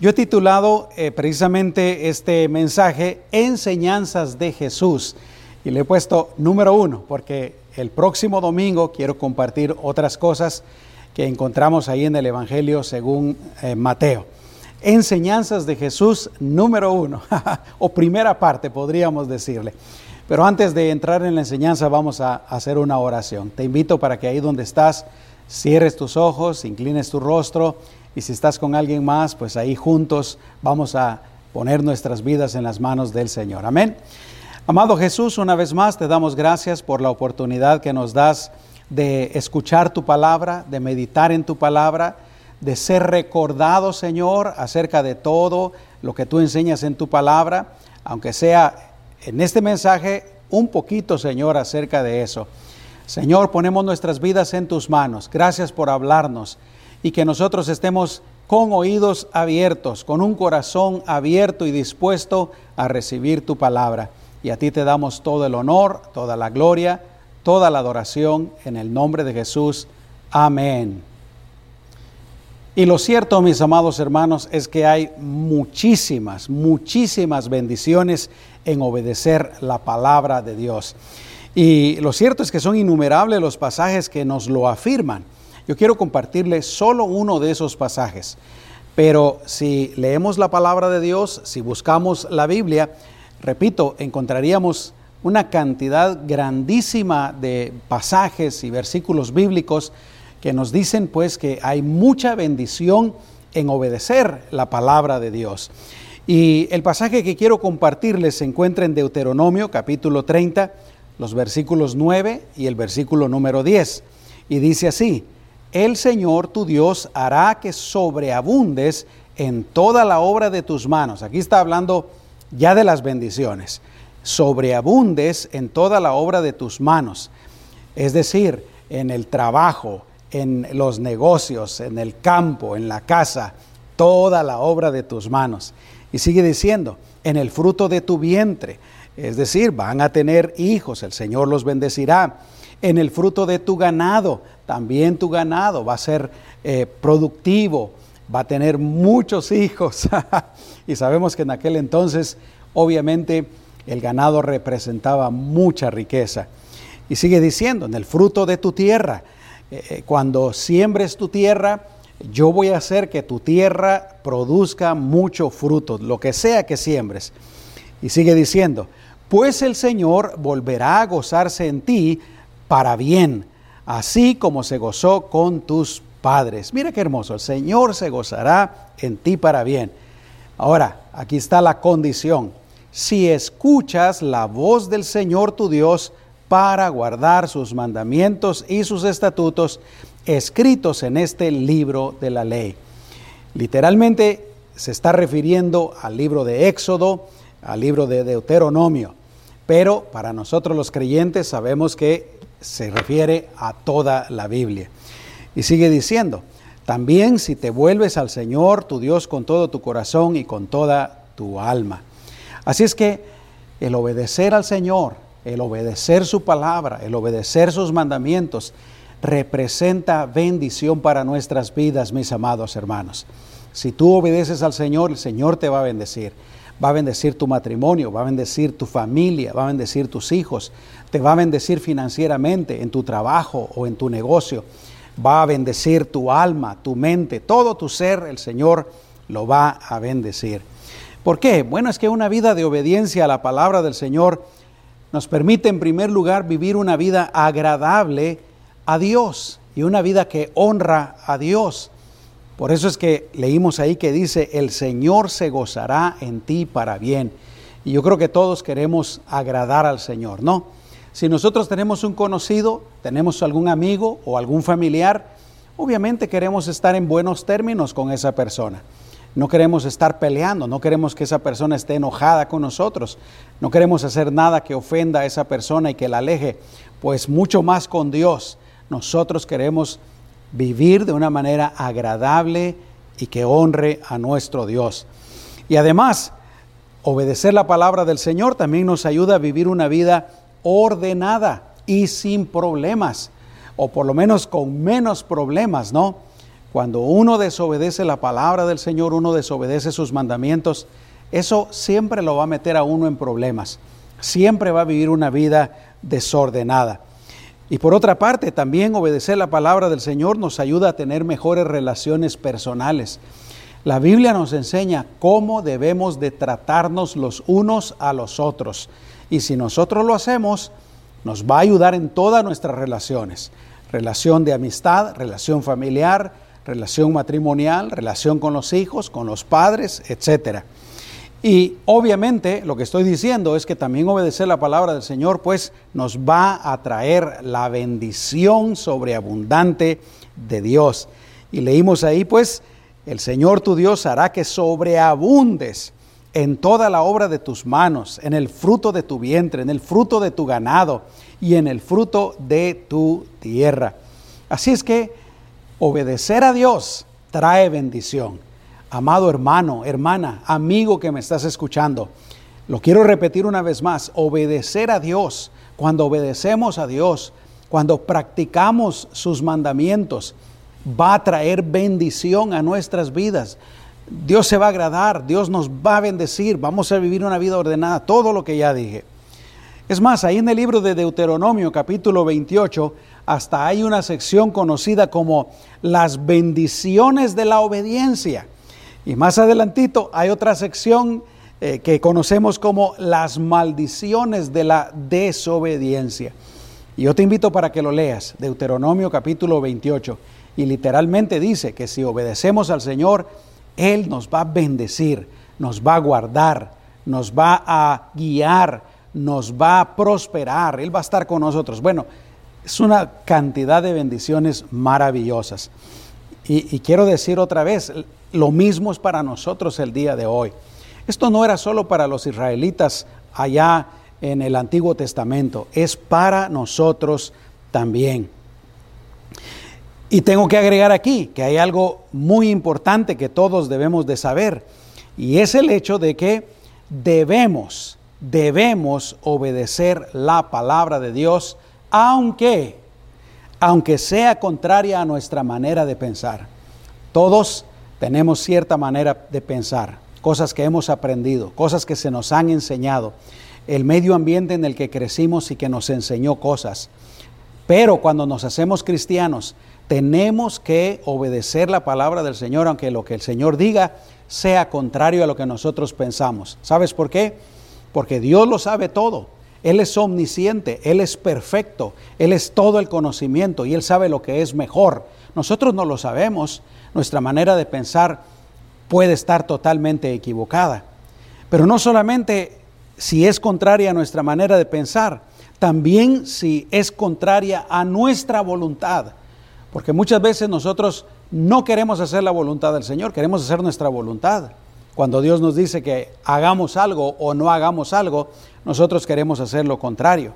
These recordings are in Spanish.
Yo he titulado eh, precisamente este mensaje Enseñanzas de Jesús y le he puesto número uno porque el próximo domingo quiero compartir otras cosas que encontramos ahí en el Evangelio según eh, Mateo. Enseñanzas de Jesús número uno o primera parte podríamos decirle. Pero antes de entrar en la enseñanza vamos a hacer una oración. Te invito para que ahí donde estás cierres tus ojos, inclines tu rostro y si estás con alguien más, pues ahí juntos vamos a poner nuestras vidas en las manos del Señor. Amén. Amado Jesús, una vez más te damos gracias por la oportunidad que nos das de escuchar tu palabra, de meditar en tu palabra, de ser recordado, Señor, acerca de todo lo que tú enseñas en tu palabra, aunque sea en este mensaje un poquito, Señor, acerca de eso. Señor, ponemos nuestras vidas en tus manos. Gracias por hablarnos y que nosotros estemos con oídos abiertos, con un corazón abierto y dispuesto a recibir tu palabra. Y a ti te damos todo el honor, toda la gloria, toda la adoración en el nombre de Jesús. Amén. Y lo cierto, mis amados hermanos, es que hay muchísimas, muchísimas bendiciones en obedecer la palabra de Dios. Y lo cierto es que son innumerables los pasajes que nos lo afirman. Yo quiero compartirle solo uno de esos pasajes, pero si leemos la palabra de Dios, si buscamos la Biblia, repito, encontraríamos una cantidad grandísima de pasajes y versículos bíblicos que nos dicen pues que hay mucha bendición en obedecer la palabra de Dios. Y el pasaje que quiero compartirles se encuentra en Deuteronomio capítulo 30, los versículos 9 y el versículo número 10. Y dice así, el Señor tu Dios hará que sobreabundes en toda la obra de tus manos. Aquí está hablando ya de las bendiciones. Sobreabundes en toda la obra de tus manos. Es decir, en el trabajo, en los negocios, en el campo, en la casa, toda la obra de tus manos. Y sigue diciendo, en el fruto de tu vientre. Es decir, van a tener hijos, el Señor los bendecirá en el fruto de tu ganado. También tu ganado va a ser eh, productivo, va a tener muchos hijos. y sabemos que en aquel entonces, obviamente, el ganado representaba mucha riqueza. Y sigue diciendo, en el fruto de tu tierra, eh, eh, cuando siembres tu tierra, yo voy a hacer que tu tierra produzca mucho fruto, lo que sea que siembres. Y sigue diciendo, pues el Señor volverá a gozarse en ti para bien, así como se gozó con tus padres. Mira qué hermoso, el Señor se gozará en ti para bien. Ahora, aquí está la condición. Si escuchas la voz del Señor tu Dios para guardar sus mandamientos y sus estatutos escritos en este libro de la ley. Literalmente se está refiriendo al libro de Éxodo, al libro de Deuteronomio, pero para nosotros los creyentes sabemos que se refiere a toda la Biblia. Y sigue diciendo, también si te vuelves al Señor, tu Dios, con todo tu corazón y con toda tu alma. Así es que el obedecer al Señor, el obedecer su palabra, el obedecer sus mandamientos, representa bendición para nuestras vidas, mis amados hermanos. Si tú obedeces al Señor, el Señor te va a bendecir va a bendecir tu matrimonio, va a bendecir tu familia, va a bendecir tus hijos, te va a bendecir financieramente en tu trabajo o en tu negocio, va a bendecir tu alma, tu mente, todo tu ser, el Señor lo va a bendecir. ¿Por qué? Bueno, es que una vida de obediencia a la palabra del Señor nos permite en primer lugar vivir una vida agradable a Dios y una vida que honra a Dios. Por eso es que leímos ahí que dice, el Señor se gozará en ti para bien. Y yo creo que todos queremos agradar al Señor, ¿no? Si nosotros tenemos un conocido, tenemos algún amigo o algún familiar, obviamente queremos estar en buenos términos con esa persona. No queremos estar peleando, no queremos que esa persona esté enojada con nosotros, no queremos hacer nada que ofenda a esa persona y que la aleje, pues mucho más con Dios. Nosotros queremos vivir de una manera agradable y que honre a nuestro Dios. Y además, obedecer la palabra del Señor también nos ayuda a vivir una vida ordenada y sin problemas, o por lo menos con menos problemas, ¿no? Cuando uno desobedece la palabra del Señor, uno desobedece sus mandamientos, eso siempre lo va a meter a uno en problemas. Siempre va a vivir una vida desordenada. Y por otra parte, también obedecer la palabra del Señor nos ayuda a tener mejores relaciones personales. La Biblia nos enseña cómo debemos de tratarnos los unos a los otros. Y si nosotros lo hacemos, nos va a ayudar en todas nuestras relaciones. Relación de amistad, relación familiar, relación matrimonial, relación con los hijos, con los padres, etc. Y obviamente lo que estoy diciendo es que también obedecer la palabra del Señor pues nos va a traer la bendición sobreabundante de Dios. Y leímos ahí pues, el Señor tu Dios hará que sobreabundes en toda la obra de tus manos, en el fruto de tu vientre, en el fruto de tu ganado y en el fruto de tu tierra. Así es que obedecer a Dios trae bendición. Amado hermano, hermana, amigo que me estás escuchando, lo quiero repetir una vez más, obedecer a Dios, cuando obedecemos a Dios, cuando practicamos sus mandamientos, va a traer bendición a nuestras vidas. Dios se va a agradar, Dios nos va a bendecir, vamos a vivir una vida ordenada, todo lo que ya dije. Es más, ahí en el libro de Deuteronomio capítulo 28, hasta hay una sección conocida como las bendiciones de la obediencia. Y más adelantito hay otra sección eh, que conocemos como las maldiciones de la desobediencia. Y yo te invito para que lo leas, Deuteronomio capítulo 28. Y literalmente dice que si obedecemos al Señor, Él nos va a bendecir, nos va a guardar, nos va a guiar, nos va a prosperar, Él va a estar con nosotros. Bueno, es una cantidad de bendiciones maravillosas. Y, quiero decir otra vez, lo mismo es para nosotros el día de hoy. Esto no era solo para los israelitas allá en el Antiguo Testamento, es para nosotros también. Y tengo que agregar aquí que hay algo muy importante que todos debemos de saber, y es el hecho de que debemos, debemos obedecer la palabra de Dios, aunque aunque sea contraria a nuestra manera de pensar. Todos tenemos cierta manera de pensar, cosas que hemos aprendido, cosas que se nos han enseñado, el medio ambiente en el que crecimos y que nos enseñó cosas. Pero cuando nos hacemos cristianos, tenemos que obedecer la palabra del Señor, aunque lo que el Señor diga sea contrario a lo que nosotros pensamos. ¿Sabes por qué? Porque Dios lo sabe todo. Él es omnisciente, Él es perfecto, Él es todo el conocimiento y Él sabe lo que es mejor. Nosotros no lo sabemos, nuestra manera de pensar puede estar totalmente equivocada. Pero no solamente si es contraria a nuestra manera de pensar, también si es contraria a nuestra voluntad. Porque muchas veces nosotros no queremos hacer la voluntad del Señor, queremos hacer nuestra voluntad. Cuando Dios nos dice que hagamos algo o no hagamos algo, nosotros queremos hacer lo contrario.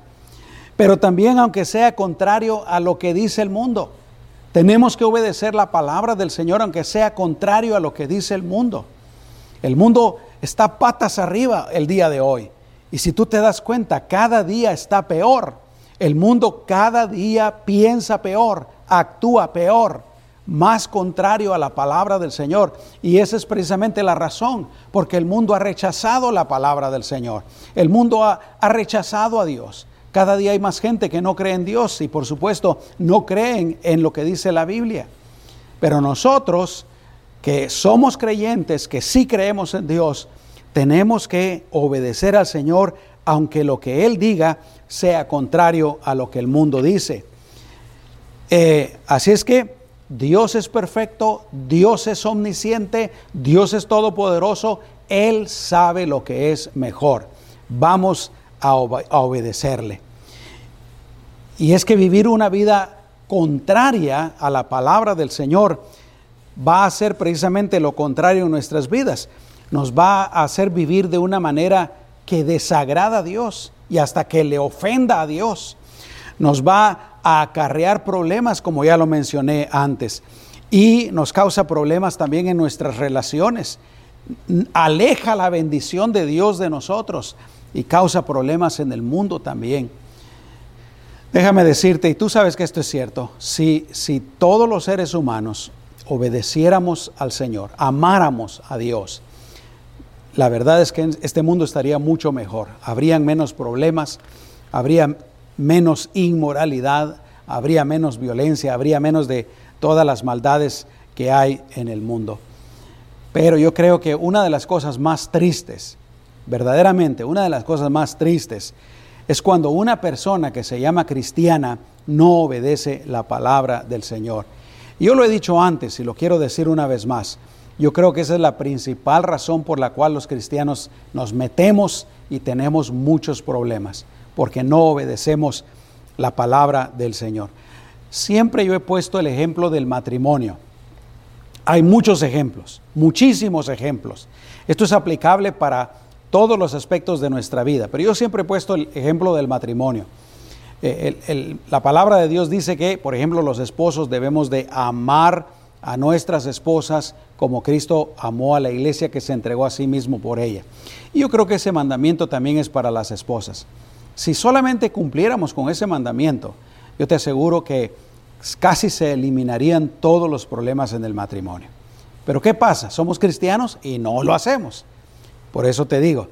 Pero también aunque sea contrario a lo que dice el mundo, tenemos que obedecer la palabra del Señor aunque sea contrario a lo que dice el mundo. El mundo está patas arriba el día de hoy. Y si tú te das cuenta, cada día está peor. El mundo cada día piensa peor, actúa peor más contrario a la palabra del Señor. Y esa es precisamente la razón, porque el mundo ha rechazado la palabra del Señor. El mundo ha, rechazado a Dios. Cada día hay más gente que no cree en Dios y por supuesto no creen en lo que dice la Biblia. Pero nosotros que somos creyentes, que sí creemos en Dios, tenemos que obedecer al Señor aunque lo que Él diga sea contrario a lo que el mundo dice. Eh, así es que Dios es perfecto, Dios es omnisciente, Dios es todopoderoso, Él sabe lo que es mejor. Vamos a, obedecerle. Y es que vivir una vida contraria a la palabra del Señor va a ser precisamente lo contrario en nuestras vidas. Nos va a hacer vivir de una manera que desagrada a Dios y hasta que le ofenda a Dios. Nos va a acarrear problemas, como ya lo mencioné antes, y nos causa problemas también en nuestras relaciones. Aleja la bendición de Dios de nosotros y causa problemas en el mundo también. Déjame decirte, y tú sabes que esto es cierto, si, si todos los seres humanos obedeciéramos al Señor, amáramos a Dios, la verdad es que este mundo estaría mucho mejor. Habrían menos problemas, habría menos inmoralidad, habría menos violencia, habría menos de todas las maldades que hay en el mundo. Pero yo creo que una de las cosas más tristes, verdaderamente una de las cosas más tristes, es cuando una persona que se llama cristiana no obedece la palabra del Señor. yo lo he dicho antes y lo quiero decir una vez más. Yo creo que esa es la principal razón por la cual los cristianos nos metemos y tenemos muchos problemas, porque no obedecemos la palabra del Señor. Siempre yo he puesto el ejemplo del matrimonio. Hay muchos ejemplos, muchísimos ejemplos. Esto es aplicable para todos los aspectos de nuestra vida, pero yo siempre he puesto el ejemplo del matrimonio. Eh, la palabra de Dios dice que, por ejemplo, los esposos debemos de amar a nuestras esposas como Cristo amó a la iglesia que se entregó a sí mismo por ella. Y yo creo que ese mandamiento también es para las esposas. Si solamente cumpliéramos con ese mandamiento, yo te aseguro que casi se eliminarían todos los problemas en el matrimonio. Pero ¿qué pasa? Somos cristianos y no lo hacemos. Por eso te digo.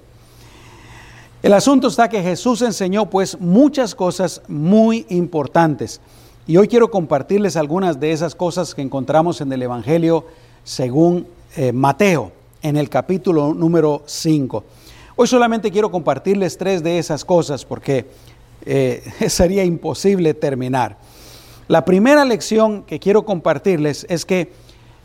El asunto está que Jesús enseñó pues muchas cosas muy importantes. Y hoy quiero compartirles algunas de esas cosas que encontramos en el Evangelio según eh, Mateo, en el capítulo número 5. Hoy solamente quiero compartirles tres de esas cosas porque eh, sería imposible terminar. La primera lección que quiero compartirles es que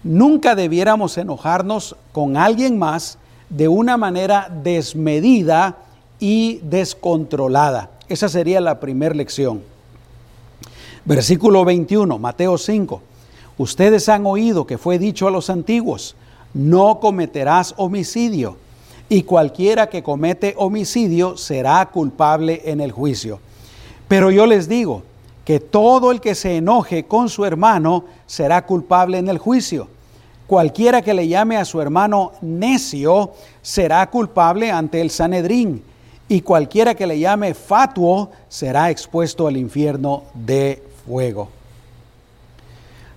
nunca debiéramos enojarnos con alguien más de una manera desmedida y descontrolada. Esa sería la primera lección. Versículo 21, Mateo 5. Ustedes han oído que fue dicho a los antiguos, no cometerás homicidio, y cualquiera que comete homicidio será culpable en el juicio. Pero yo les digo que todo el que se enoje con su hermano será culpable en el juicio. Cualquiera que le llame a su hermano necio será culpable ante el Sanedrín, y cualquiera que le llame fatuo será expuesto al infierno de fuego.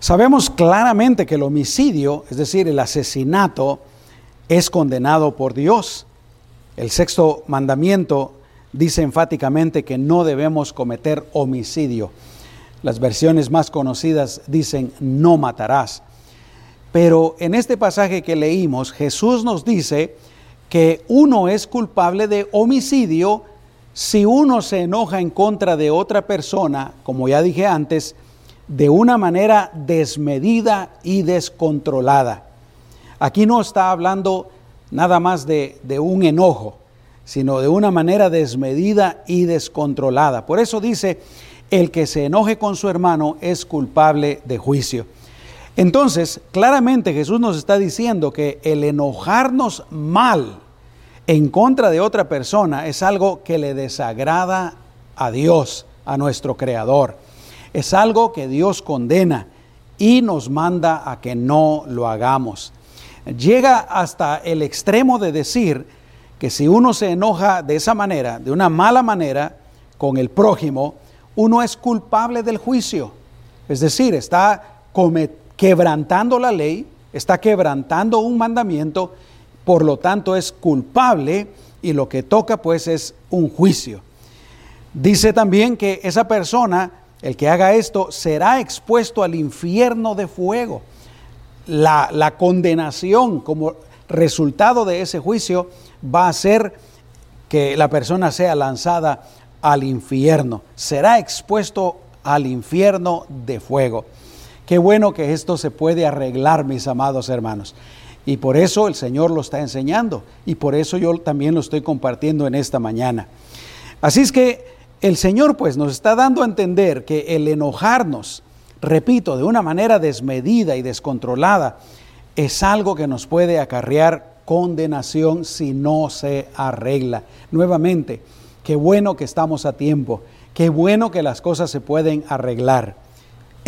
Sabemos claramente que el homicidio, es decir, el asesinato, es condenado por Dios. El sexto mandamiento dice enfáticamente que no debemos cometer homicidio. Las versiones más conocidas dicen no matarás. Pero en este pasaje que leímos, Jesús nos dice que uno es culpable de homicidio si uno se enoja en contra de otra persona, como ya dije antes, de una manera desmedida y descontrolada. Aquí no está hablando nada más de, un enojo, sino de una manera desmedida y descontrolada. Por eso dice, el que se enoje con su hermano es culpable de juicio. Entonces, claramente Jesús nos está diciendo que el enojarnos mal, en contra de otra persona es algo que le desagrada a Dios, a nuestro Creador. Es algo que Dios condena y nos manda a que no lo hagamos. Llega hasta el extremo de decir que si uno se enoja de esa manera, de una mala manera, con el prójimo, uno es culpable del juicio. Es decir, está quebrantando la ley, está quebrantando un mandamiento por lo tanto es culpable y lo que toca pues es un juicio. Dice también que esa persona, el que haga esto, será expuesto al infierno de fuego. La, la condenación como resultado de ese juicio va a ser que la persona sea lanzada al infierno, será expuesto al infierno de fuego. Qué bueno que esto se puede arreglar, mis amados hermanos. Y por eso el Señor lo está enseñando y por eso yo también lo estoy compartiendo en esta mañana. Así es que el Señor pues nos está dando a entender que el enojarnos, repito, de una manera desmedida y descontrolada, es algo que nos puede acarrear condenación si no se arregla. Nuevamente, qué bueno que estamos a tiempo, qué bueno que las cosas se pueden arreglar.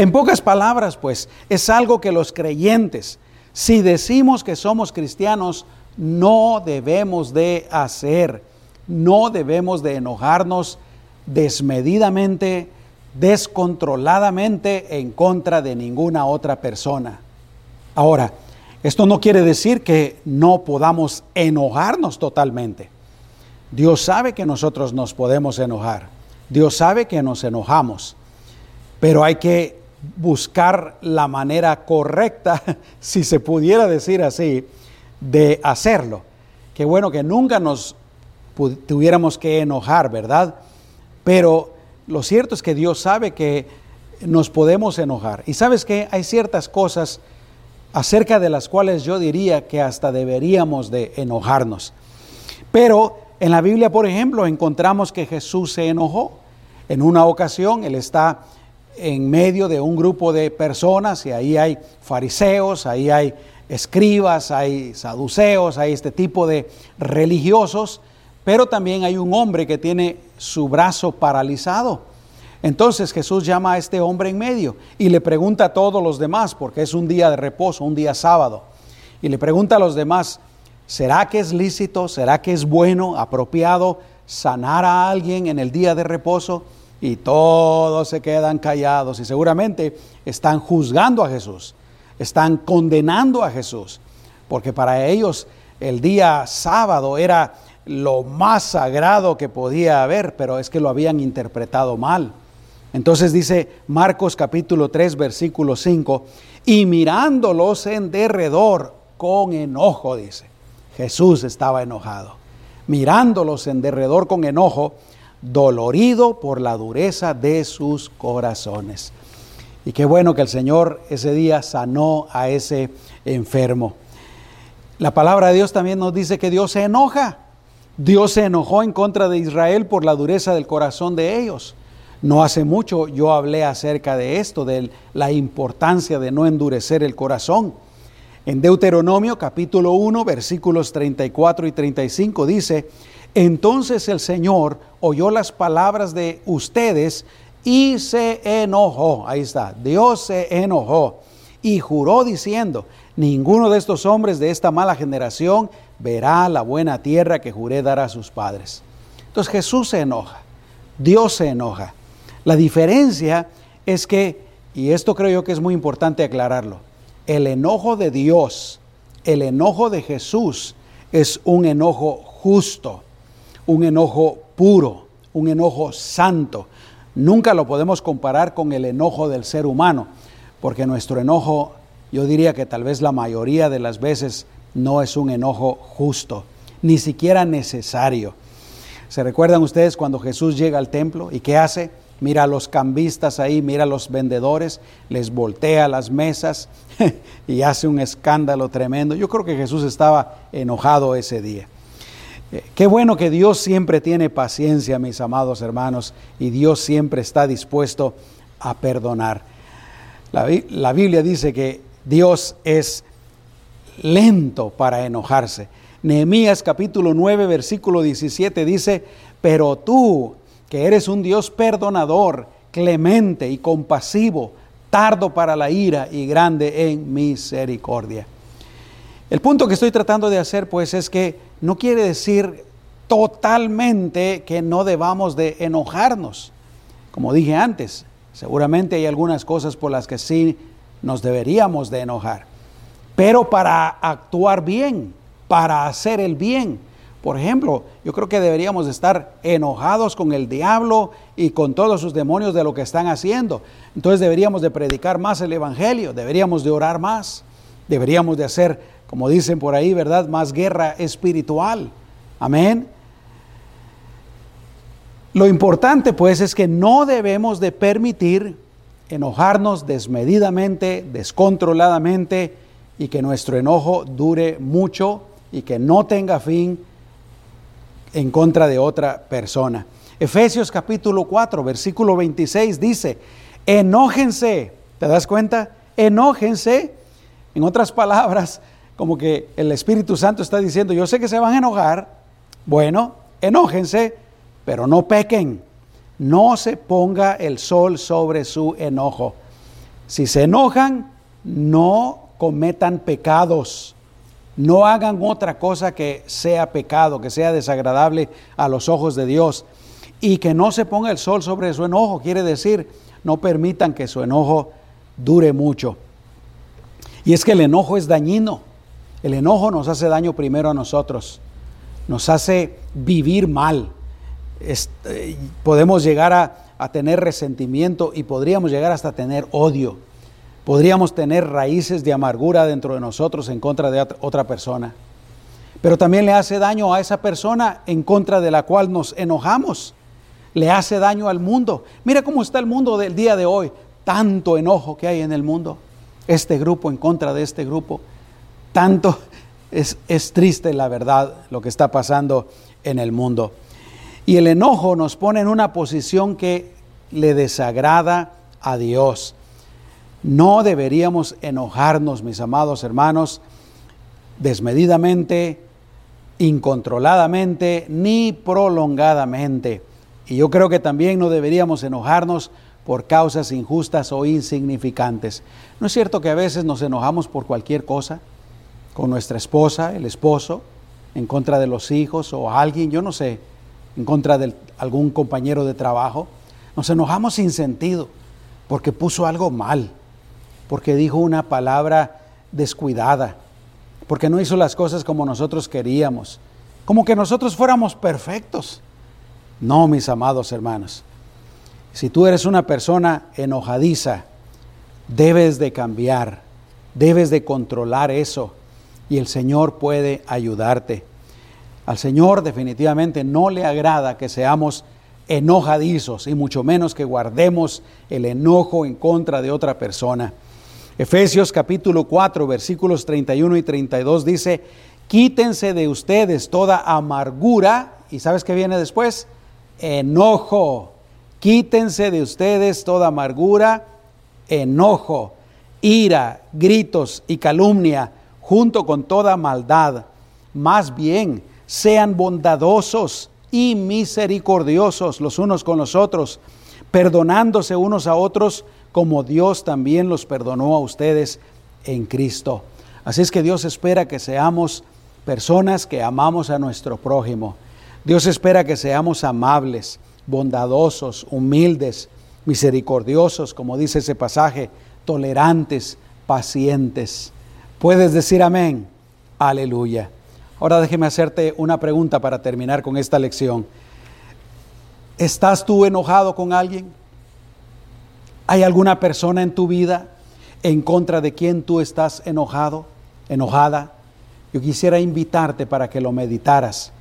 En pocas palabras, pues, es algo que los creyentes, si decimos que somos cristianos, no debemos de hacer, no debemos de enojarnos desmedidamente, descontroladamente en contra de ninguna otra persona. Ahora, esto no quiere decir que no podamos enojarnos totalmente. Dios sabe que nosotros nos podemos enojar. Dios sabe que nos enojamos. Pero hay que buscar la manera correcta, si se pudiera decir así, de hacerlo. Qué bueno que nunca nos tuviéramos que enojar, ¿verdad? Pero lo cierto es que Dios sabe que nos podemos enojar. Y sabes que hay ciertas cosas acerca de las cuales yo diría que hasta deberíamos de enojarnos. Pero en la Biblia, por ejemplo, encontramos que Jesús se enojó. En una ocasión, Él está en medio de un grupo de personas y ahí hay fariseos, ahí hay escribas, hay saduceos, hay este tipo de religiosos, pero también hay un hombre que tiene su brazo paralizado. Entonces Jesús llama a este hombre en medio y le pregunta a todos los demás, porque es un día de reposo, un día sábado, y le pregunta a los demás, ¿será que es lícito, será que es bueno, apropiado sanar a alguien en el día de reposo? Y todos se quedan callados y seguramente están juzgando a Jesús, están condenando a Jesús, porque para ellos el día sábado era lo más sagrado que podía haber, pero es que lo habían interpretado mal. Entonces dice Marcos capítulo 3 versículo 5, y mirándolos en derredor con enojo, dice. Jesús estaba enojado. Mirándolos en derredor con enojo, dolorido por la dureza de sus corazones. Y qué bueno que el Señor ese día sanó a ese enfermo. La palabra de Dios también nos dice que Dios se enoja. Dios se enojó en contra de Israel por la dureza del corazón de ellos. No hace mucho yo hablé acerca de esto, de la importancia de no endurecer el corazón. En Deuteronomio capítulo 1 versículos 34 y 35 dice, entonces el Señor oyó las palabras de ustedes y se enojó. Ahí está, Dios se enojó y juró diciendo, ninguno de estos hombres de esta mala generación verá la buena tierra que juré dar a sus padres. Entonces Jesús se enoja, Dios se enoja. La diferencia es que, y esto creo yo que es muy importante aclararlo, el enojo de Dios, el enojo de Jesús es un enojo justo, un enojo puro, un enojo santo. Nunca lo podemos comparar con el enojo del ser humano, porque nuestro enojo, yo diría que tal vez la mayoría de las veces no es un enojo justo, ni siquiera necesario. ¿Se recuerdan ustedes cuando Jesús llega al templo y qué hace? mira a los cambistas ahí, mira a los vendedores, les voltea las mesas y hace un escándalo tremendo. Yo creo que Jesús estaba enojado ese día. Eh, qué bueno que Dios siempre tiene paciencia, mis amados hermanos, y Dios siempre está dispuesto a perdonar. La, la Biblia dice que Dios es lento para enojarse. Nehemías capítulo 9, versículo 17 dice, pero tú, que eres un Dios perdonador, clemente y compasivo, tardo para la ira y grande en misericordia. El punto que estoy tratando de hacer pues es que no quiere decir totalmente que no debamos de enojarnos. Como dije antes, seguramente hay algunas cosas por las que sí nos deberíamos de enojar. Pero para actuar bien, para hacer el bien, por ejemplo, yo creo que deberíamos estar enojados con el diablo y con todos sus demonios de lo que están haciendo. Entonces deberíamos de predicar más el Evangelio, deberíamos de orar más, deberíamos de hacer, como dicen por ahí, ¿verdad? Más guerra espiritual. Amén. Lo importante pues es que no debemos de permitir enojarnos desmedidamente, descontroladamente y que nuestro enojo dure mucho y que no tenga fin en contra de otra persona. Efesios capítulo 4, versículo 26 dice, enójense, ¿te das cuenta? Enójense. En otras palabras, como que el Espíritu Santo está diciendo, yo sé que se van a enojar, bueno, enójense, pero no pequen. No se ponga el sol sobre su enojo. Si se enojan, no cometan pecados. No hagan otra cosa que sea pecado, que sea desagradable a los ojos de Dios. Y que no se ponga el sol sobre su enojo, quiere decir, no permitan que su enojo dure mucho. Y es que el enojo es dañino. El enojo nos hace daño primero a nosotros, nos hace vivir mal. Eh, podemos llegar a tener resentimiento y podríamos llegar hasta tener odio. Podríamos tener raíces de amargura dentro de nosotros en contra de otra persona. Pero también le hace daño a esa persona en contra de la cual nos enojamos. Le hace daño al mundo. Mira cómo está el mundo del día de hoy. Tanto enojo que hay en el mundo. Este grupo en contra de este grupo. Tanto es, es triste la verdad lo que está pasando en el mundo. Y el enojo nos pone en una posición que le desagrada a Dios. No deberíamos enojarnos, mis amados hermanos, desmedidamente, incontroladamente, ni prolongadamente. Y yo creo que también no deberíamos enojarnos por causas injustas o insignificantes. ¿No es cierto que a veces nos enojamos por cualquier cosa? Con nuestra esposa, el esposo, en contra de los hijos o alguien, yo no sé, en contra de algún compañero de trabajo. Nos enojamos sin sentido porque puso algo mal, porque dijo una palabra descuidada, porque no hizo las cosas como nosotros queríamos, como que nosotros fuéramos perfectos. No, mis amados hermanos. Si tú eres una persona enojadiza, debes de cambiar, debes de controlar eso y el Señor puede ayudarte. Al Señor definitivamente no le agrada que seamos enojadizos y mucho menos que guardemos el enojo en contra de otra persona. Efesios capítulo 4 versículos 31 y 32 dice, quítense de ustedes toda amargura y ¿sabes qué viene después? Enojo. Quítense de ustedes toda amargura, enojo, ira, gritos y calumnia, junto con toda maldad. Más bien, sean bondadosos y misericordiosos los unos con los otros, perdonándose unos a otros como Dios también los perdonó a ustedes en Cristo. Así es que Dios espera que seamos personas que amamos a nuestro prójimo. Dios espera que seamos amables, bondadosos, humildes, misericordiosos, como dice ese pasaje, tolerantes, pacientes. Puedes decir amén. Aleluya. Ahora déjeme hacerte una pregunta para terminar con esta lección. ¿Estás tú enojado con alguien? ¿Hay alguna persona en tu vida en contra de quien tú estás enojado, enojada? Yo quisiera invitarte para que lo meditaras.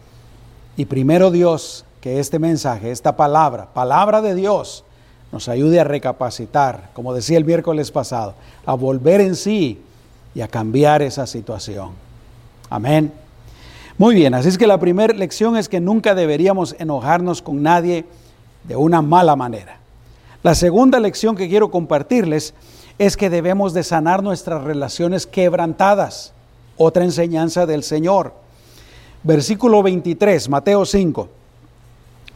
Y primero Dios, que este mensaje, esta palabra, palabra de Dios, nos ayude a recapacitar, como decía el miércoles pasado, a volver en sí y a cambiar esa situación. Amén. Muy bien, así es que la primera lección es que nunca deberíamos enojarnos con nadie de una mala manera. La segunda lección que quiero compartirles es que debemos de sanar nuestras relaciones quebrantadas. Otra enseñanza del Señor. Versículo 23, Mateo 5.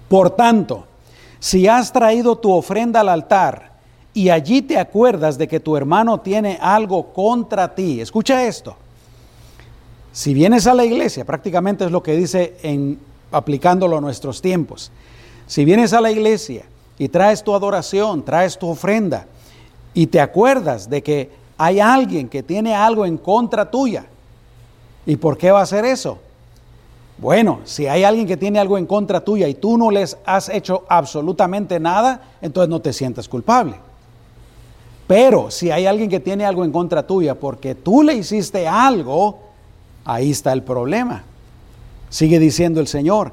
Por tanto, si has traído tu ofrenda al altar y allí te acuerdas de que tu hermano tiene algo contra ti, escucha esto. Si vienes a la iglesia, prácticamente es lo que dice en aplicándolo a nuestros tiempos. Si vienes a la iglesia y traes tu adoración, traes tu ofrenda y te acuerdas de que hay alguien que tiene algo en contra tuya, ¿y por qué va a hacer eso? Bueno, si hay alguien que tiene algo en contra tuya y tú no les has hecho absolutamente nada, entonces no te sientas culpable. Pero si hay alguien que tiene algo en contra tuya porque tú le hiciste algo, Ahí está el problema. Sigue diciendo el Señor,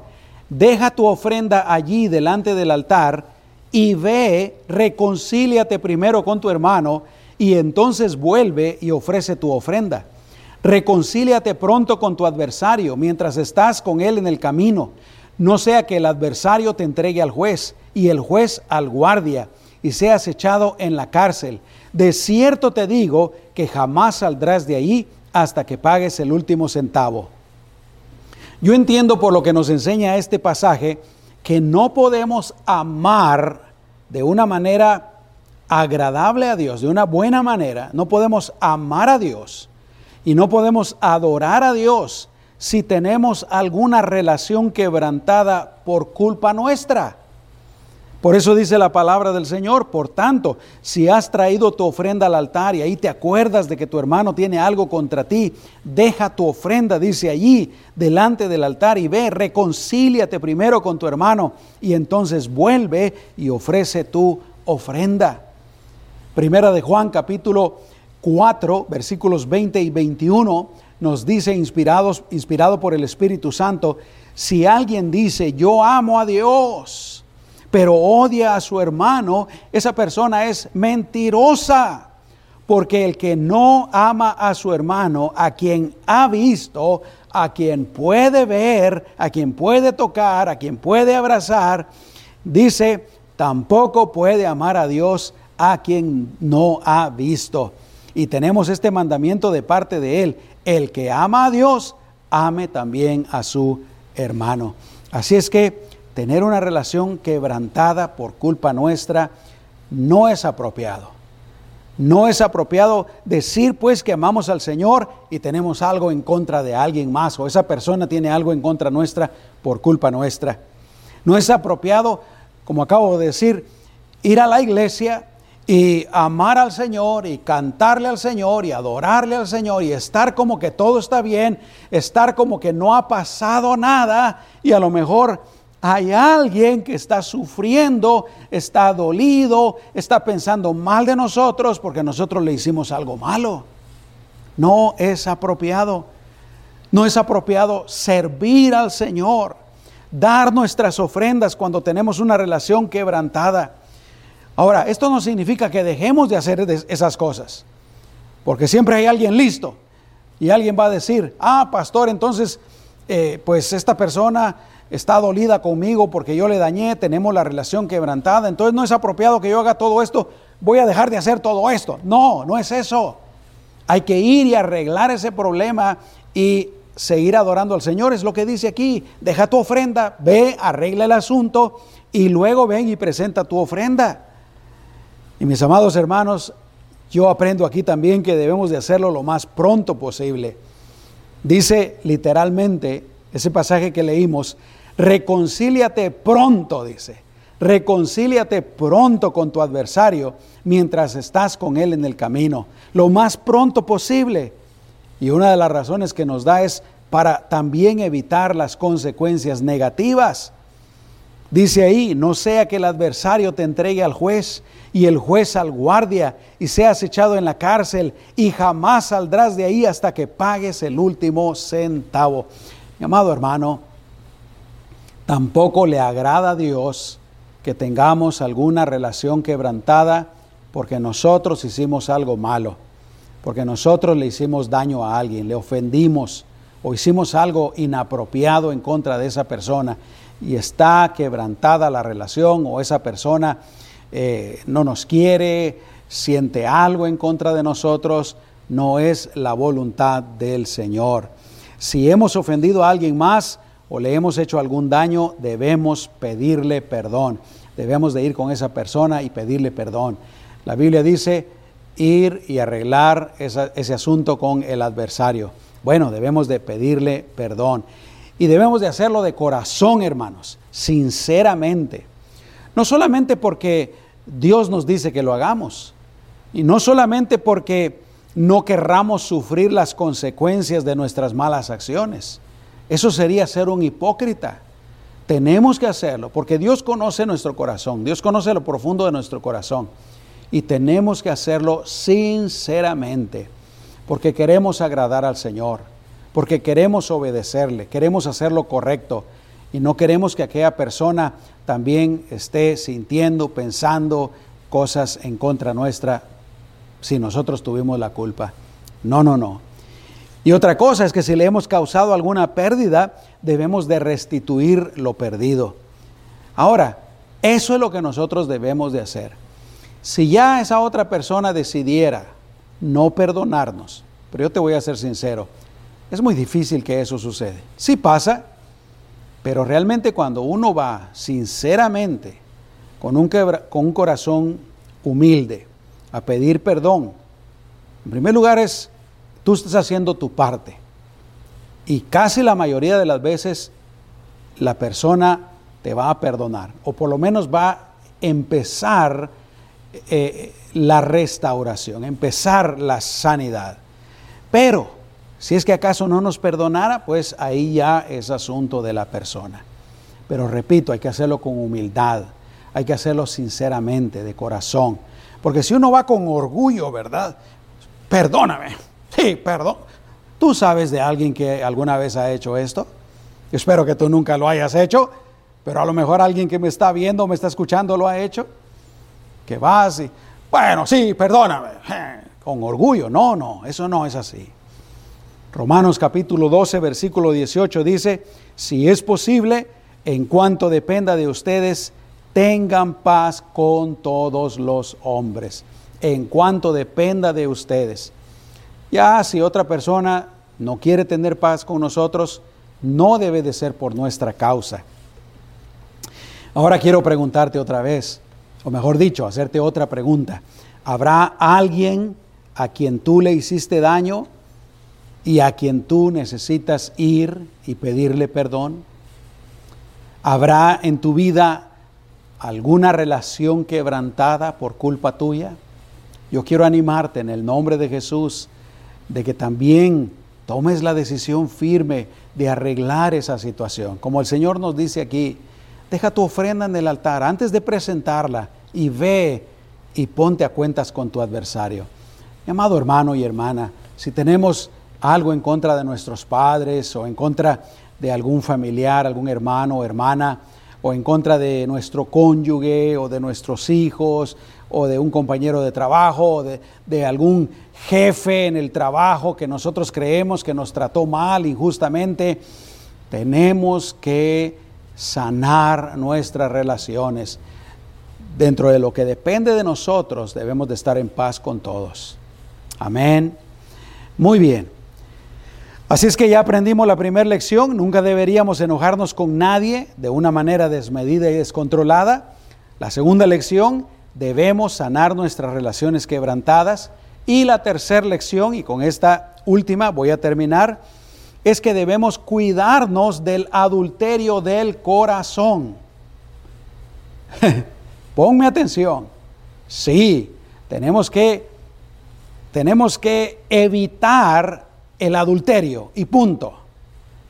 deja tu ofrenda allí delante del altar y ve, reconcíliate primero con tu hermano y entonces vuelve y ofrece tu ofrenda. Reconcíliate pronto con tu adversario mientras estás con él en el camino. No sea que el adversario te entregue al juez y el juez al guardia y seas echado en la cárcel. De cierto te digo que jamás saldrás de ahí hasta que pagues el último centavo. Yo entiendo por lo que nos enseña este pasaje que no podemos amar de una manera agradable a Dios, de una buena manera. No podemos amar a Dios y no podemos adorar a Dios si tenemos alguna relación quebrantada por culpa nuestra. Por eso dice la palabra del Señor, por tanto, si has traído tu ofrenda al altar y ahí te acuerdas de que tu hermano tiene algo contra ti, deja tu ofrenda, dice allí, delante del altar y ve, reconcíliate primero con tu hermano y entonces vuelve y ofrece tu ofrenda. Primera de Juan capítulo 4, versículos 20 y 21 nos dice inspirados inspirado por el Espíritu Santo, si alguien dice, "Yo amo a Dios", pero odia a su hermano, esa persona es mentirosa. Porque el que no ama a su hermano, a quien ha visto, a quien puede ver, a quien puede tocar, a quien puede abrazar, dice, tampoco puede amar a Dios a quien no ha visto. Y tenemos este mandamiento de parte de Él. El que ama a Dios, ame también a su hermano. Así es que tener una relación quebrantada por culpa nuestra no es apropiado. No es apropiado decir pues que amamos al Señor y tenemos algo en contra de alguien más o esa persona tiene algo en contra nuestra por culpa nuestra. No es apropiado, como acabo de decir, ir a la iglesia y amar al Señor y cantarle al Señor y adorarle al Señor y estar como que todo está bien, estar como que no ha pasado nada y a lo mejor hay alguien que está sufriendo, está dolido, está pensando mal de nosotros porque nosotros le hicimos algo malo. No es apropiado. No es apropiado servir al Señor, dar nuestras ofrendas cuando tenemos una relación quebrantada. Ahora, esto no significa que dejemos de hacer esas cosas, porque siempre hay alguien listo y alguien va a decir, ah, pastor, entonces, eh, pues esta persona está dolida conmigo porque yo le dañé, tenemos la relación quebrantada, entonces no es apropiado que yo haga todo esto, voy a dejar de hacer todo esto. No, no es eso. Hay que ir y arreglar ese problema y seguir adorando al Señor. Es lo que dice aquí. Deja tu ofrenda, ve, arregla el asunto y luego ven y presenta tu ofrenda. Y mis amados hermanos, yo aprendo aquí también que debemos de hacerlo lo más pronto posible. Dice literalmente ese pasaje que leímos, Reconcíliate pronto, dice. Reconcíliate pronto con tu adversario mientras estás con él en el camino, lo más pronto posible. Y una de las razones que nos da es para también evitar las consecuencias negativas. Dice ahí, no sea que el adversario te entregue al juez y el juez al guardia y seas echado en la cárcel y jamás saldrás de ahí hasta que pagues el último centavo. Mi amado hermano, Tampoco le agrada a Dios que tengamos alguna relación quebrantada porque nosotros hicimos algo malo, porque nosotros le hicimos daño a alguien, le ofendimos o hicimos algo inapropiado en contra de esa persona y está quebrantada la relación o esa persona eh, no nos quiere, siente algo en contra de nosotros, no es la voluntad del Señor. Si hemos ofendido a alguien más, o le hemos hecho algún daño, debemos pedirle perdón. Debemos de ir con esa persona y pedirle perdón. La Biblia dice ir y arreglar ese asunto con el adversario. Bueno, debemos de pedirle perdón. Y debemos de hacerlo de corazón, hermanos, sinceramente. No solamente porque Dios nos dice que lo hagamos, y no solamente porque no querramos sufrir las consecuencias de nuestras malas acciones, eso sería ser un hipócrita. Tenemos que hacerlo porque Dios conoce nuestro corazón, Dios conoce lo profundo de nuestro corazón y tenemos que hacerlo sinceramente porque queremos agradar al Señor, porque queremos obedecerle, queremos hacerlo correcto y no queremos que aquella persona también esté sintiendo, pensando cosas en contra nuestra si nosotros tuvimos la culpa. No, no, no. Y otra cosa es que si le hemos causado alguna pérdida, debemos de restituir lo perdido. Ahora, eso es lo que nosotros debemos de hacer. Si ya esa otra persona decidiera no perdonarnos, pero yo te voy a ser sincero, es muy difícil que eso suceda. Sí pasa, pero realmente cuando uno va sinceramente, con un, con un corazón humilde, a pedir perdón, en primer lugar es Tú estás haciendo tu parte. Y casi la mayoría de las veces la persona te va a perdonar, o por lo menos va empezar eh, la restauración, empezar la sanidad. Pero, si es que acaso no nos perdonara, pues ahí ya es asunto de la persona. Pero repito, hay que hacerlo con humildad, hay que hacerlo sinceramente, de corazón. Porque si uno va con orgullo, ¿verdad? Perdóname. Sí, perdón. ¿Tú sabes de alguien que alguna vez ha hecho esto? Espero que tú nunca lo hayas hecho, pero a lo mejor alguien que me está viendo, me está escuchando, lo ha hecho. Que vas y, bueno, sí, perdóname. Con orgullo. No, no, eso no es así. Romanos capítulo 12, versículo 18 dice, si es posible, en cuanto dependa de ustedes, tengan paz con todos los hombres, en cuanto dependa de ustedes. Ya si otra persona no quiere tener paz con nosotros, no debe de ser por nuestra causa. Ahora quiero preguntarte otra vez, o mejor dicho, hacerte otra pregunta. ¿Habrá alguien a quien tú le hiciste daño y a quien tú necesitas ir y pedirle perdón? ¿Habrá en tu vida alguna relación quebrantada por culpa tuya? Yo quiero animarte en el nombre de Jesús de que también tomes la decisión firme de arreglar esa situación. Como el Señor nos dice aquí, deja tu ofrenda en el altar antes de presentarla y ve y ponte a cuentas con tu adversario. Mi amado hermano y hermana, si tenemos algo en contra de nuestros padres o en contra de algún familiar, algún hermano o hermana, o en contra de nuestro cónyuge o de nuestros hijos o de un compañero de trabajo o de, algún jefe en el trabajo que nosotros creemos que nos trató mal injustamente, tenemos que sanar nuestras relaciones. Dentro de lo que depende de nosotros, debemos de estar en paz con todos. Amén. Muy bien. Así es que ya aprendimos la primera lección, nunca deberíamos enojarnos con nadie de una manera desmedida y descontrolada. La segunda lección, debemos sanar nuestras relaciones quebrantadas. Y la tercera lección, y con esta última voy a terminar, es que debemos cuidarnos del adulterio del corazón. Ponme atención. Sí, tenemos que, tenemos que evitar el adulterio y punto.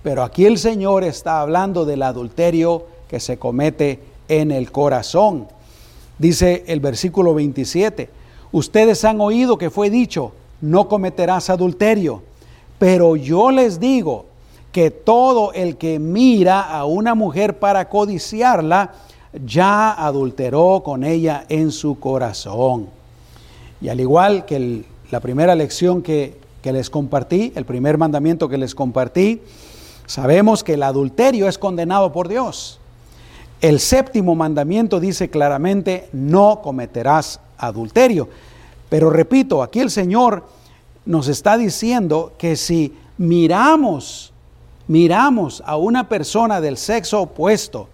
Pero aquí el Señor está hablando del adulterio que se comete en el corazón. Dice el versículo 27, ustedes han oído que fue dicho, no cometerás adulterio, pero yo les digo que todo el que mira a una mujer para codiciarla, ya adulteró con ella en su corazón. Y al igual que la primera lección que que les compartí, el primer mandamiento que les compartí, sabemos que el adulterio es condenado por Dios. El séptimo mandamiento dice claramente, no cometerás adulterio. Pero repito, aquí el Señor nos está diciendo que si miramos, miramos a una persona del sexo opuesto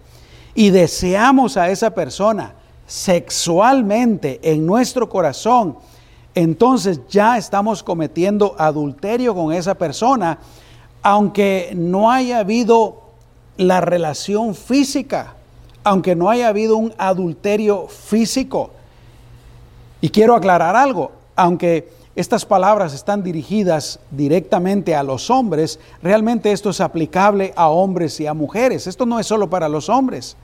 y deseamos a esa persona sexualmente en nuestro corazón, entonces ya estamos cometiendo adulterio con esa persona, aunque no haya habido la relación física, aunque no haya habido un adulterio físico. Y quiero aclarar algo, aunque estas palabras están dirigidas directamente a los hombres, realmente esto es aplicable a hombres y a mujeres, esto no es solo para los hombres.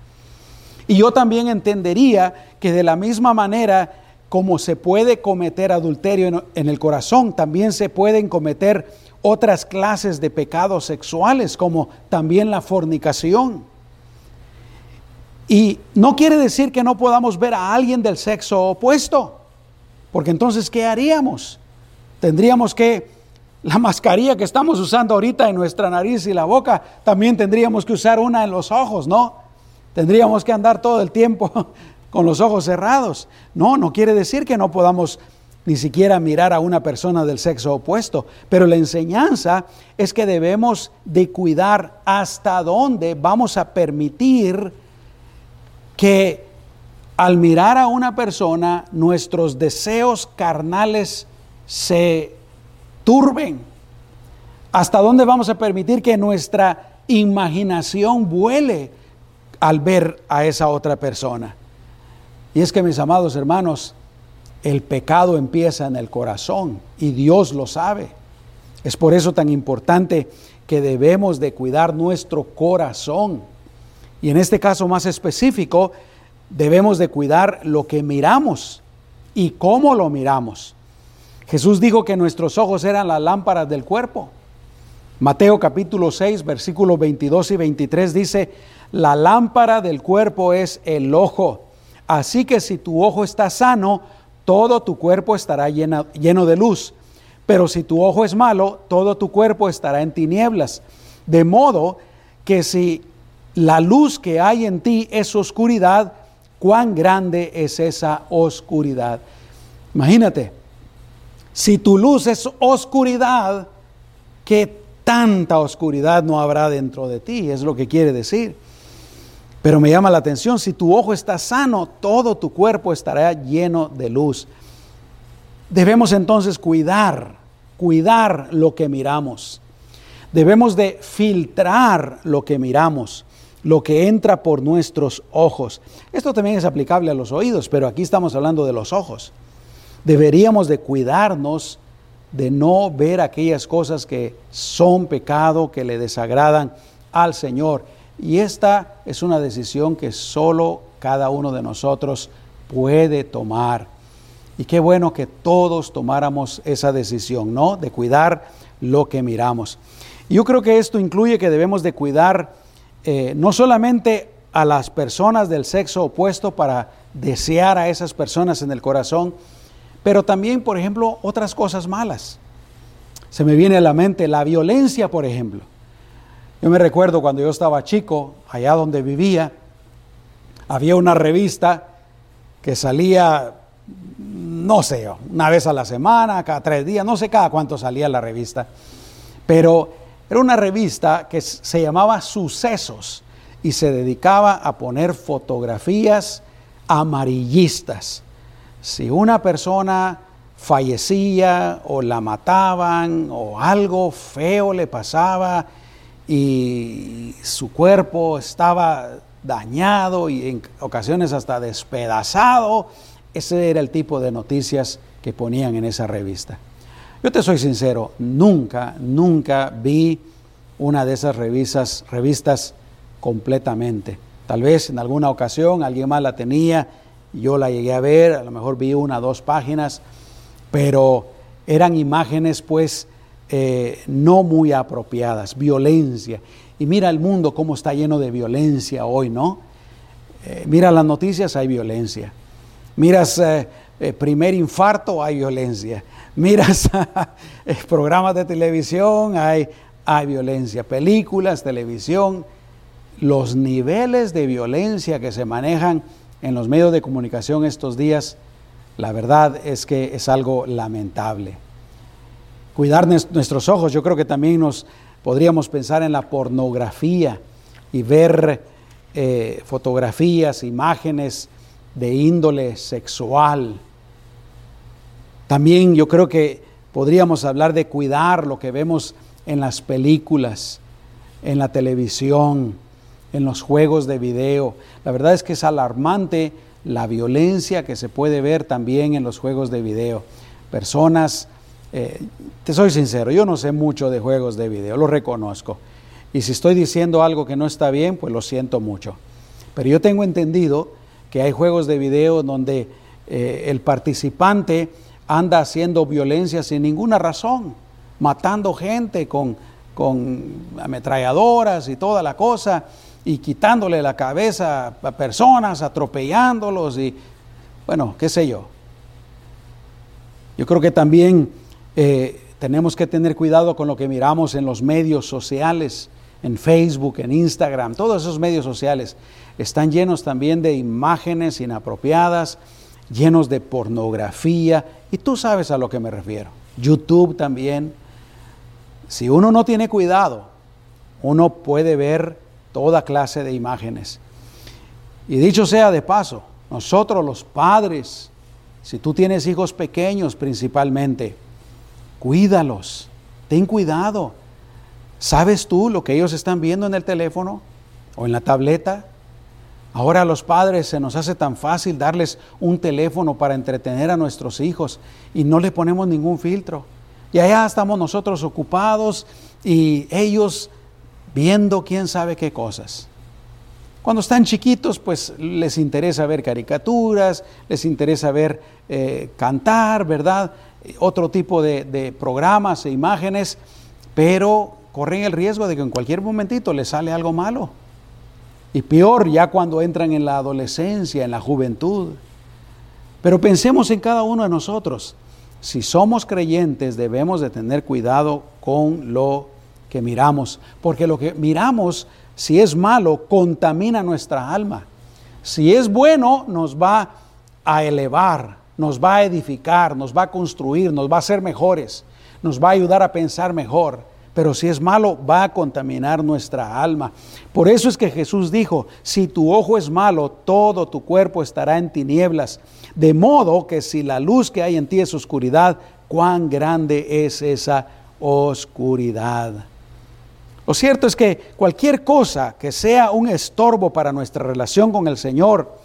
Y yo también entendería que de la misma manera como se puede cometer adulterio en, el corazón, también se pueden cometer otras clases de pecados sexuales, como también la fornicación. Y no quiere decir que no podamos ver a alguien del sexo opuesto, porque entonces, ¿qué haríamos? Tendríamos que, la mascarilla que estamos usando ahorita en nuestra nariz y la boca, también tendríamos que usar una en los ojos, ¿no? Tendríamos que andar todo el tiempo con los ojos cerrados. No, no quiere decir que no podamos ni siquiera mirar a una persona del sexo opuesto, pero la enseñanza es que debemos de cuidar hasta dónde vamos a permitir que al mirar a una persona nuestros deseos carnales se turben. Hasta dónde vamos a permitir que nuestra imaginación vuele al ver a esa otra persona. Y es que mis amados hermanos, el pecado empieza en el corazón y Dios lo sabe. Es por eso tan importante que debemos de cuidar nuestro corazón. Y en este caso más específico, debemos de cuidar lo que miramos y cómo lo miramos. Jesús dijo que nuestros ojos eran las lámparas del cuerpo. Mateo capítulo 6, versículos 22 y 23 dice, la lámpara del cuerpo es el ojo. Así que si tu ojo está sano, todo tu cuerpo estará lleno, lleno de luz. Pero si tu ojo es malo, todo tu cuerpo estará en tinieblas. De modo que si la luz que hay en ti es oscuridad, cuán grande es esa oscuridad. Imagínate, si tu luz es oscuridad, ¿qué tanta oscuridad no habrá dentro de ti? Es lo que quiere decir. Pero me llama la atención, si tu ojo está sano, todo tu cuerpo estará lleno de luz. Debemos entonces cuidar, cuidar lo que miramos. Debemos de filtrar lo que miramos, lo que entra por nuestros ojos. Esto también es aplicable a los oídos, pero aquí estamos hablando de los ojos. Deberíamos de cuidarnos de no ver aquellas cosas que son pecado, que le desagradan al Señor. Y esta es una decisión que solo cada uno de nosotros puede tomar. Y qué bueno que todos tomáramos esa decisión, ¿no? De cuidar lo que miramos. yo creo que esto incluye que debemos de cuidar eh, no solamente a las personas del sexo opuesto para desear a esas personas en el corazón, pero también, por ejemplo, otras cosas malas. Se me viene a la mente la violencia, por ejemplo. Yo me recuerdo cuando yo estaba chico, allá donde vivía, había una revista que salía, no sé, una vez a la semana, cada tres días, no sé cada cuánto salía la revista, pero era una revista que se llamaba Sucesos y se dedicaba a poner fotografías amarillistas. Si una persona fallecía o la mataban o algo feo le pasaba, y su cuerpo estaba dañado y en ocasiones hasta despedazado. Ese era el tipo de noticias que ponían en esa revista. Yo te soy sincero, nunca, nunca vi una de esas revistas, revistas completamente. Tal vez en alguna ocasión alguien más la tenía, yo la llegué a ver, a lo mejor vi una dos páginas, pero eran imágenes pues eh, no muy apropiadas, violencia. Y mira el mundo cómo está lleno de violencia hoy, ¿no? Eh, mira las noticias, hay violencia. Miras eh, primer infarto, hay violencia. Miras programas de televisión, hay, hay violencia. Películas, televisión. Los niveles de violencia que se manejan en los medios de comunicación estos días, la verdad es que es algo lamentable cuidar nuestros ojos. Yo creo que también nos podríamos pensar en la pornografía y ver eh, fotografías, imágenes de índole sexual. También yo creo que podríamos hablar de cuidar lo que vemos en las películas, en la televisión, en los juegos de video. La verdad es que es alarmante la violencia que se puede ver también en los juegos de video. Personas eh, te soy sincero, yo no sé mucho de juegos de video, lo reconozco. Y si estoy diciendo algo que no está bien, pues lo siento mucho. Pero yo tengo entendido que hay juegos de video donde eh, el participante anda haciendo violencia sin ninguna razón, matando gente con, con ametralladoras y toda la cosa, y quitándole la cabeza a personas, atropellándolos y, bueno, qué sé yo. Yo creo que también eh, tenemos que tener cuidado con lo que miramos en los medios sociales, en Facebook, en Instagram, todos esos medios sociales están llenos también de imágenes inapropiadas, llenos de pornografía, y tú sabes a lo que me refiero. YouTube también. Si uno no tiene cuidado, uno puede ver toda clase de imágenes. Y dicho sea de paso, nosotros los padres, si tú tienes hijos pequeños principalmente, Cuídalos, ten cuidado. ¿Sabes tú lo que ellos están viendo en el teléfono o en la tableta? Ahora a los padres se nos hace tan fácil darles un teléfono para entretener a nuestros hijos y no le ponemos ningún filtro. Y allá estamos nosotros ocupados y ellos viendo quién sabe qué cosas. Cuando están chiquitos, pues les interesa ver caricaturas, les interesa ver eh, cantar, ¿verdad? Otro tipo de, de programas e imágenes, pero corren el riesgo de que en cualquier momentito les sale algo malo. Y peor ya cuando entran en la adolescencia, en la juventud. Pero pensemos en cada uno de nosotros. Si somos creyentes debemos de tener cuidado con lo que miramos, porque lo que miramos, si es malo, contamina nuestra alma. Si es bueno, nos va a elevar, nos va a edificar, nos va a construir, nos va a hacer mejores, nos va a ayudar a pensar mejor pero si es malo va a contaminar nuestra alma. Por eso es que Jesús dijo, si tu ojo es malo, todo tu cuerpo estará en tinieblas. De modo que si la luz que hay en ti es oscuridad, cuán grande es esa oscuridad. Lo cierto es que cualquier cosa que sea un estorbo para nuestra relación con el Señor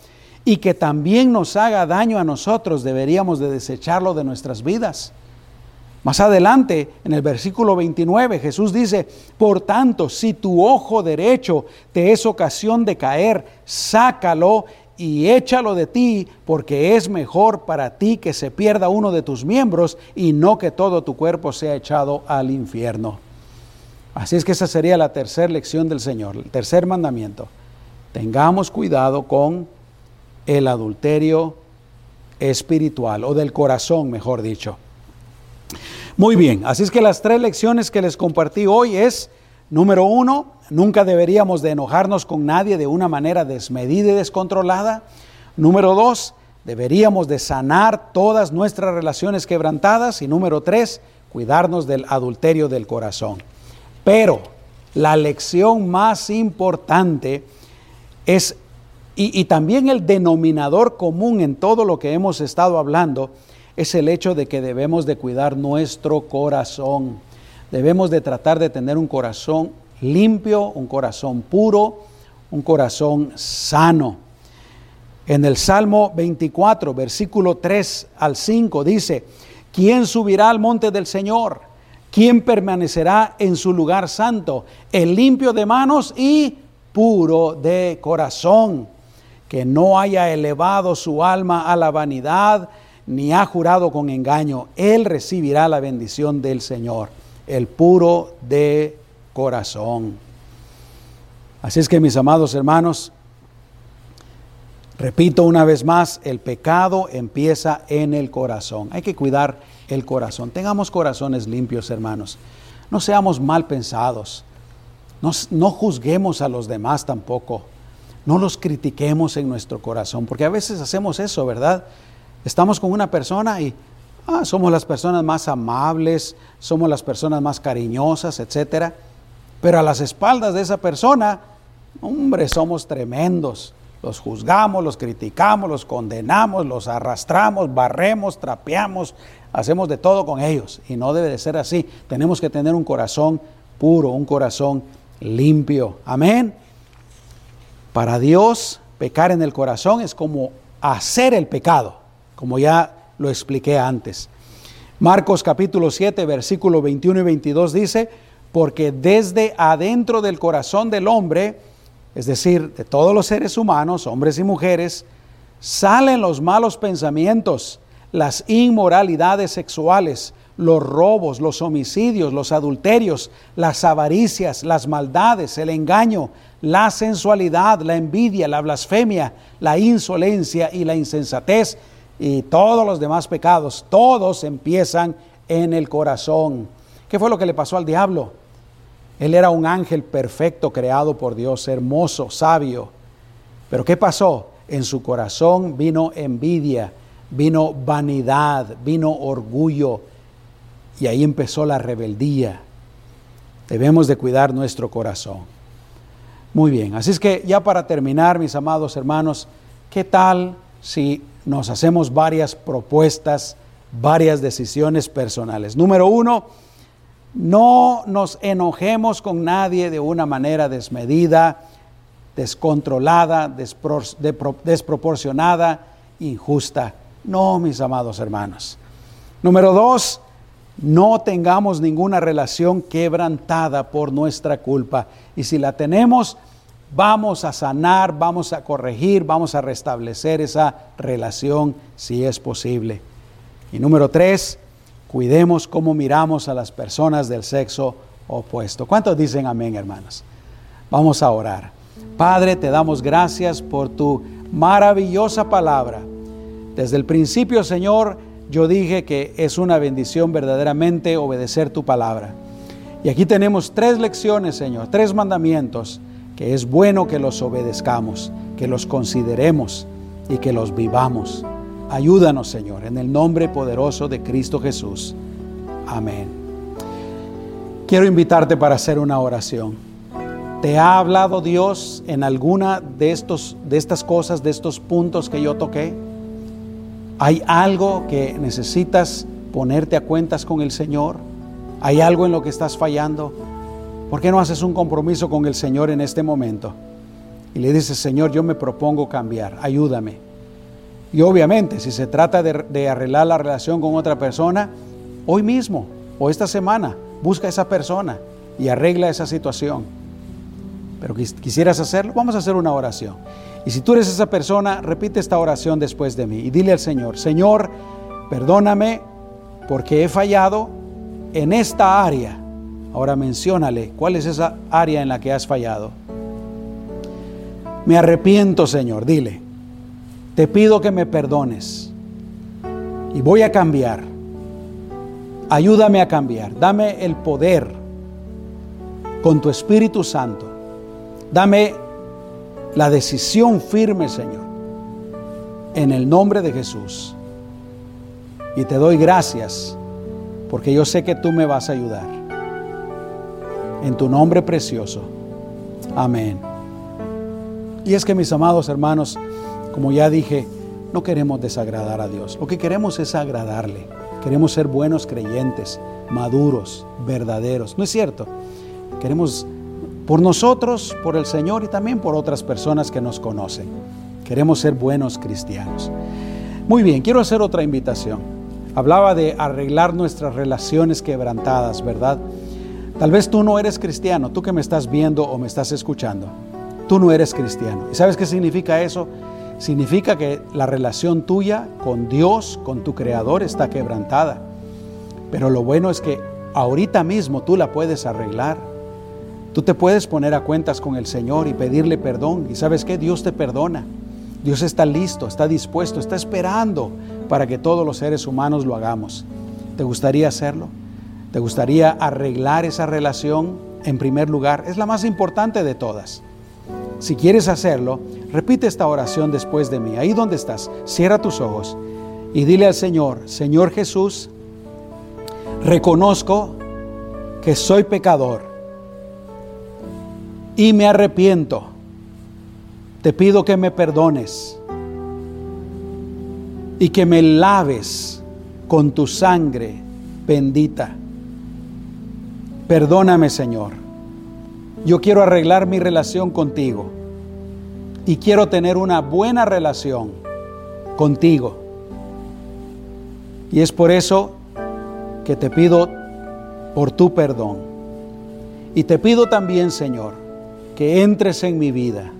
y que también nos haga daño a nosotros, deberíamos de desecharlo de nuestras vidas. Más adelante, en el versículo 29, Jesús dice, por tanto, si tu ojo derecho te es ocasión de caer, sácalo y échalo de ti, porque es mejor para ti que se pierda uno de tus miembros y no que todo tu cuerpo sea echado al infierno. Así es que esa sería la tercera lección del Señor, el tercer mandamiento. Tengamos cuidado con el adulterio espiritual o del corazón, mejor dicho. Muy bien, así es que las tres lecciones que les compartí hoy es, número uno, nunca deberíamos de enojarnos con nadie de una manera desmedida y descontrolada. Número dos, deberíamos de sanar todas nuestras relaciones quebrantadas. Y número tres, cuidarnos del adulterio del corazón. Pero la lección más importante es, y, y también el denominador común en todo lo que hemos estado hablando, es el hecho de que debemos de cuidar nuestro corazón. Debemos de tratar de tener un corazón limpio, un corazón puro, un corazón sano. En el Salmo 24, versículo 3 al 5 dice, ¿quién subirá al monte del Señor? ¿Quién permanecerá en su lugar santo? El limpio de manos y puro de corazón, que no haya elevado su alma a la vanidad, ni ha jurado con engaño, él recibirá la bendición del Señor, el puro de corazón. Así es que mis amados hermanos, repito una vez más, el pecado empieza en el corazón. Hay que cuidar el corazón. Tengamos corazones limpios, hermanos. No seamos mal pensados. No, no, juzguemos a los demás tampoco. No los critiquemos en nuestro corazón, porque a veces hacemos eso, ¿verdad? Estamos con una persona y ah, somos las personas más amables, somos las personas más cariñosas, etc. Pero a las espaldas de esa persona, hombre, somos tremendos. Los juzgamos, los criticamos, los condenamos, los arrastramos, barremos, trapeamos, hacemos de todo con ellos. Y no debe de ser así. Tenemos que tener un corazón puro, un corazón limpio. Amén. Para Dios, pecar en el corazón es como hacer el pecado como ya lo expliqué antes. Marcos capítulo 7, versículo 21 y 22 dice, porque desde adentro del corazón del hombre, es decir, de todos los seres humanos, hombres y mujeres, salen los malos pensamientos, las inmoralidades sexuales, los robos, los homicidios, los adulterios, las avaricias, las maldades, el engaño, la sensualidad, la envidia, la blasfemia, la insolencia y la insensatez y todos los demás pecados, todos empiezan en el corazón. ¿Qué fue lo que le pasó al diablo? Él era un ángel perfecto creado por Dios, hermoso, sabio. Pero ¿qué pasó? En su corazón vino envidia, vino vanidad, vino orgullo y ahí empezó la rebeldía. Debemos de cuidar nuestro corazón. Muy bien, así es que ya para terminar, mis amados hermanos, ¿qué tal si nos hacemos varias propuestas, varias decisiones personales. Número uno, no nos enojemos con nadie de una manera desmedida, descontrolada, desproporcionada, injusta. No, mis amados hermanos. Número dos, no tengamos ninguna relación quebrantada por nuestra culpa. Y si la tenemos, vamos a sanar, vamos a corregir, vamos a restablecer esa relación si es posible. Y número tres, cuidemos cómo miramos a las personas del sexo opuesto. ¿Cuántos dicen amén, hermanos? Vamos a orar. Padre, te damos gracias por tu maravillosa palabra. Desde el principio, Señor, yo dije que es una bendición verdaderamente obedecer tu palabra. Y aquí tenemos tres lecciones, Señor, tres mandamientos que es bueno que los obedezcamos, que los consideremos y que los vivamos. Ayúdanos, Señor, en el nombre poderoso de Cristo Jesús. Amén. Quiero invitarte para hacer una oración. ¿Te ha hablado Dios en alguna de, estos, de estas cosas, de estos puntos que yo toqué? ¿Hay algo que necesitas ponerte a cuentas con el Señor? ¿Hay algo en lo que estás fallando? ¿Por qué no haces un compromiso con el Señor en este momento? Y le dices, Señor, yo me propongo cambiar, ayúdame. Y obviamente, si se trata de, arreglar la relación con otra persona, hoy mismo o esta semana, busca a esa persona y arregla esa situación. Pero quisieras hacerlo, vamos a hacer una oración. Y si tú eres esa persona, repite esta oración después de mí y dile al Señor, Señor, perdóname porque he fallado en esta área. Ahora menciónale, ¿cuál es esa área en la que has fallado? Me arrepiento, Señor, dile te pido que me perdones y voy a cambiar. Ayúdame a cambiar. Dame el poder con tu Espíritu Santo. Dame la decisión firme, Señor, en el nombre de Jesús. Y te doy gracias porque yo sé que tú me vas a ayudar. En tu nombre precioso. Amén. Y es que mis amados hermanos, como ya dije, no queremos desagradar a Dios. Lo que queremos es agradarle. Queremos ser buenos creyentes, maduros, verdaderos. ¿No es cierto? Queremos por nosotros, por el Señor y también por otras personas que nos conocen. Queremos ser buenos cristianos. Muy bien, quiero hacer otra invitación. Hablaba de arreglar nuestras relaciones quebrantadas, ¿verdad? Tal vez tú no eres cristiano, tú que me estás viendo o me estás escuchando. Tú no eres cristiano. ¿Y sabes qué significa eso? significa que la relación tuya con Dios, con tu Creador, está quebrantada. Pero lo bueno es que ahorita mismo tú la puedes arreglar. Tú te puedes poner a cuentas con el Señor y pedirle perdón. Y sabes qué? Dios te perdona. Dios está listo, está dispuesto, está esperando para que todos los seres humanos lo hagamos. ¿Te gustaría hacerlo? ¿Te gustaría arreglar esa relación en primer lugar? Es la más importante de todas. Si quieres hacerlo, repite esta oración después de mí. Ahí donde estás, cierra tus ojos y dile al Señor, Señor Jesús, reconozco que soy pecador y me arrepiento. Te pido que me perdones y que me laves con tu sangre bendita. Perdóname, Señor yo quiero arreglar mi relación contigo y quiero tener una buena relación contigo. Y es por eso que te pido por tu perdón. Y te pido también, Señor, que entres en mi vida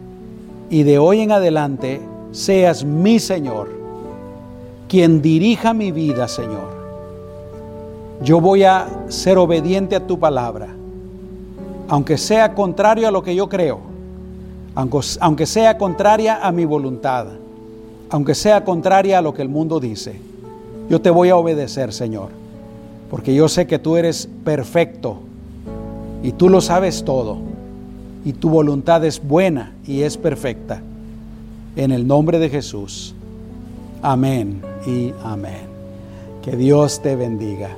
y de hoy en adelante seas mi Señor, quien dirija mi vida, Señor. Yo voy a ser obediente a tu palabra aunque sea contrario a lo que yo creo, aunque, sea contraria a mi voluntad, aunque sea contraria a lo que el mundo dice, yo te voy a obedecer, Señor, porque yo sé que tú eres perfecto y tú lo sabes todo y tu voluntad es buena y es perfecta. En el nombre de Jesús. Amén y amén. Que Dios te bendiga.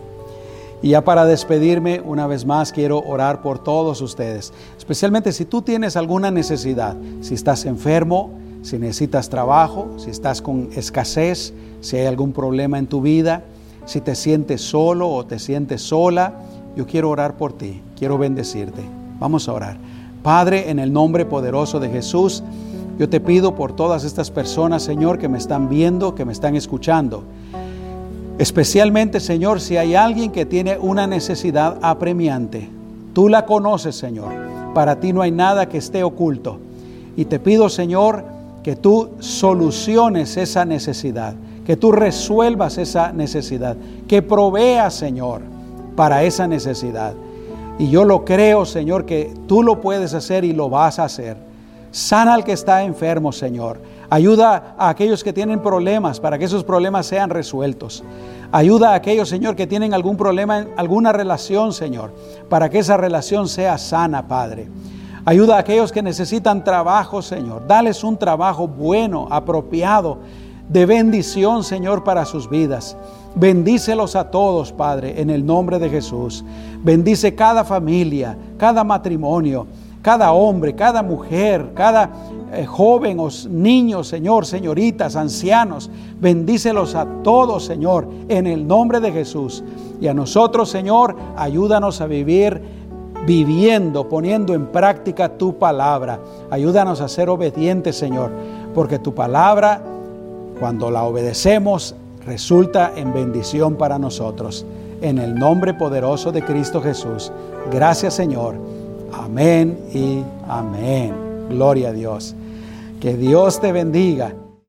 Y ya para despedirme, una vez más quiero orar por todos ustedes, especialmente si tú tienes alguna necesidad, si estás enfermo, si necesitas trabajo, si estás con escasez, si hay algún problema en tu vida, si te sientes solo o te sientes sola, yo quiero orar por ti, quiero bendecirte. Vamos a orar. Padre, en el nombre poderoso de Jesús, yo te pido por todas estas personas, Señor, que me están viendo, que me están escuchando. Especialmente, Señor, si hay alguien que tiene una necesidad apremiante. Tú la conoces, Señor. Para ti no hay nada que esté oculto. Y te pido, Señor, que tú soluciones esa necesidad, que tú resuelvas esa necesidad, que proveas, Señor, para esa necesidad. Y yo lo creo, Señor, que tú lo puedes hacer y lo vas a hacer. Sana al que está enfermo, Señor. Ayuda a aquellos que tienen problemas para que esos problemas sean resueltos. Ayuda a aquellos, Señor, que tienen algún problema en alguna relación, Señor, para que esa relación sea sana, Padre. Ayuda a aquellos que necesitan trabajo, Señor. Dales un trabajo bueno, apropiado, de bendición, Señor, para sus vidas. Bendícelos a todos, Padre, en el nombre de Jesús. Bendice cada familia, cada matrimonio, cada hombre, cada mujer, cada eh, joven o niños, Señor, señoritas, ancianos. Bendícelos a todos, Señor, en el nombre de Jesús. Y a nosotros, Señor, ayúdanos a vivir viviendo, poniendo en práctica tu palabra. Ayúdanos a ser obedientes, Señor, porque tu palabra, cuando la obedecemos, resulta en bendición para nosotros. En el nombre poderoso de Cristo Jesús. Gracias, Señor. Amén y amén. Gloria a Dios. Que Dios te bendiga.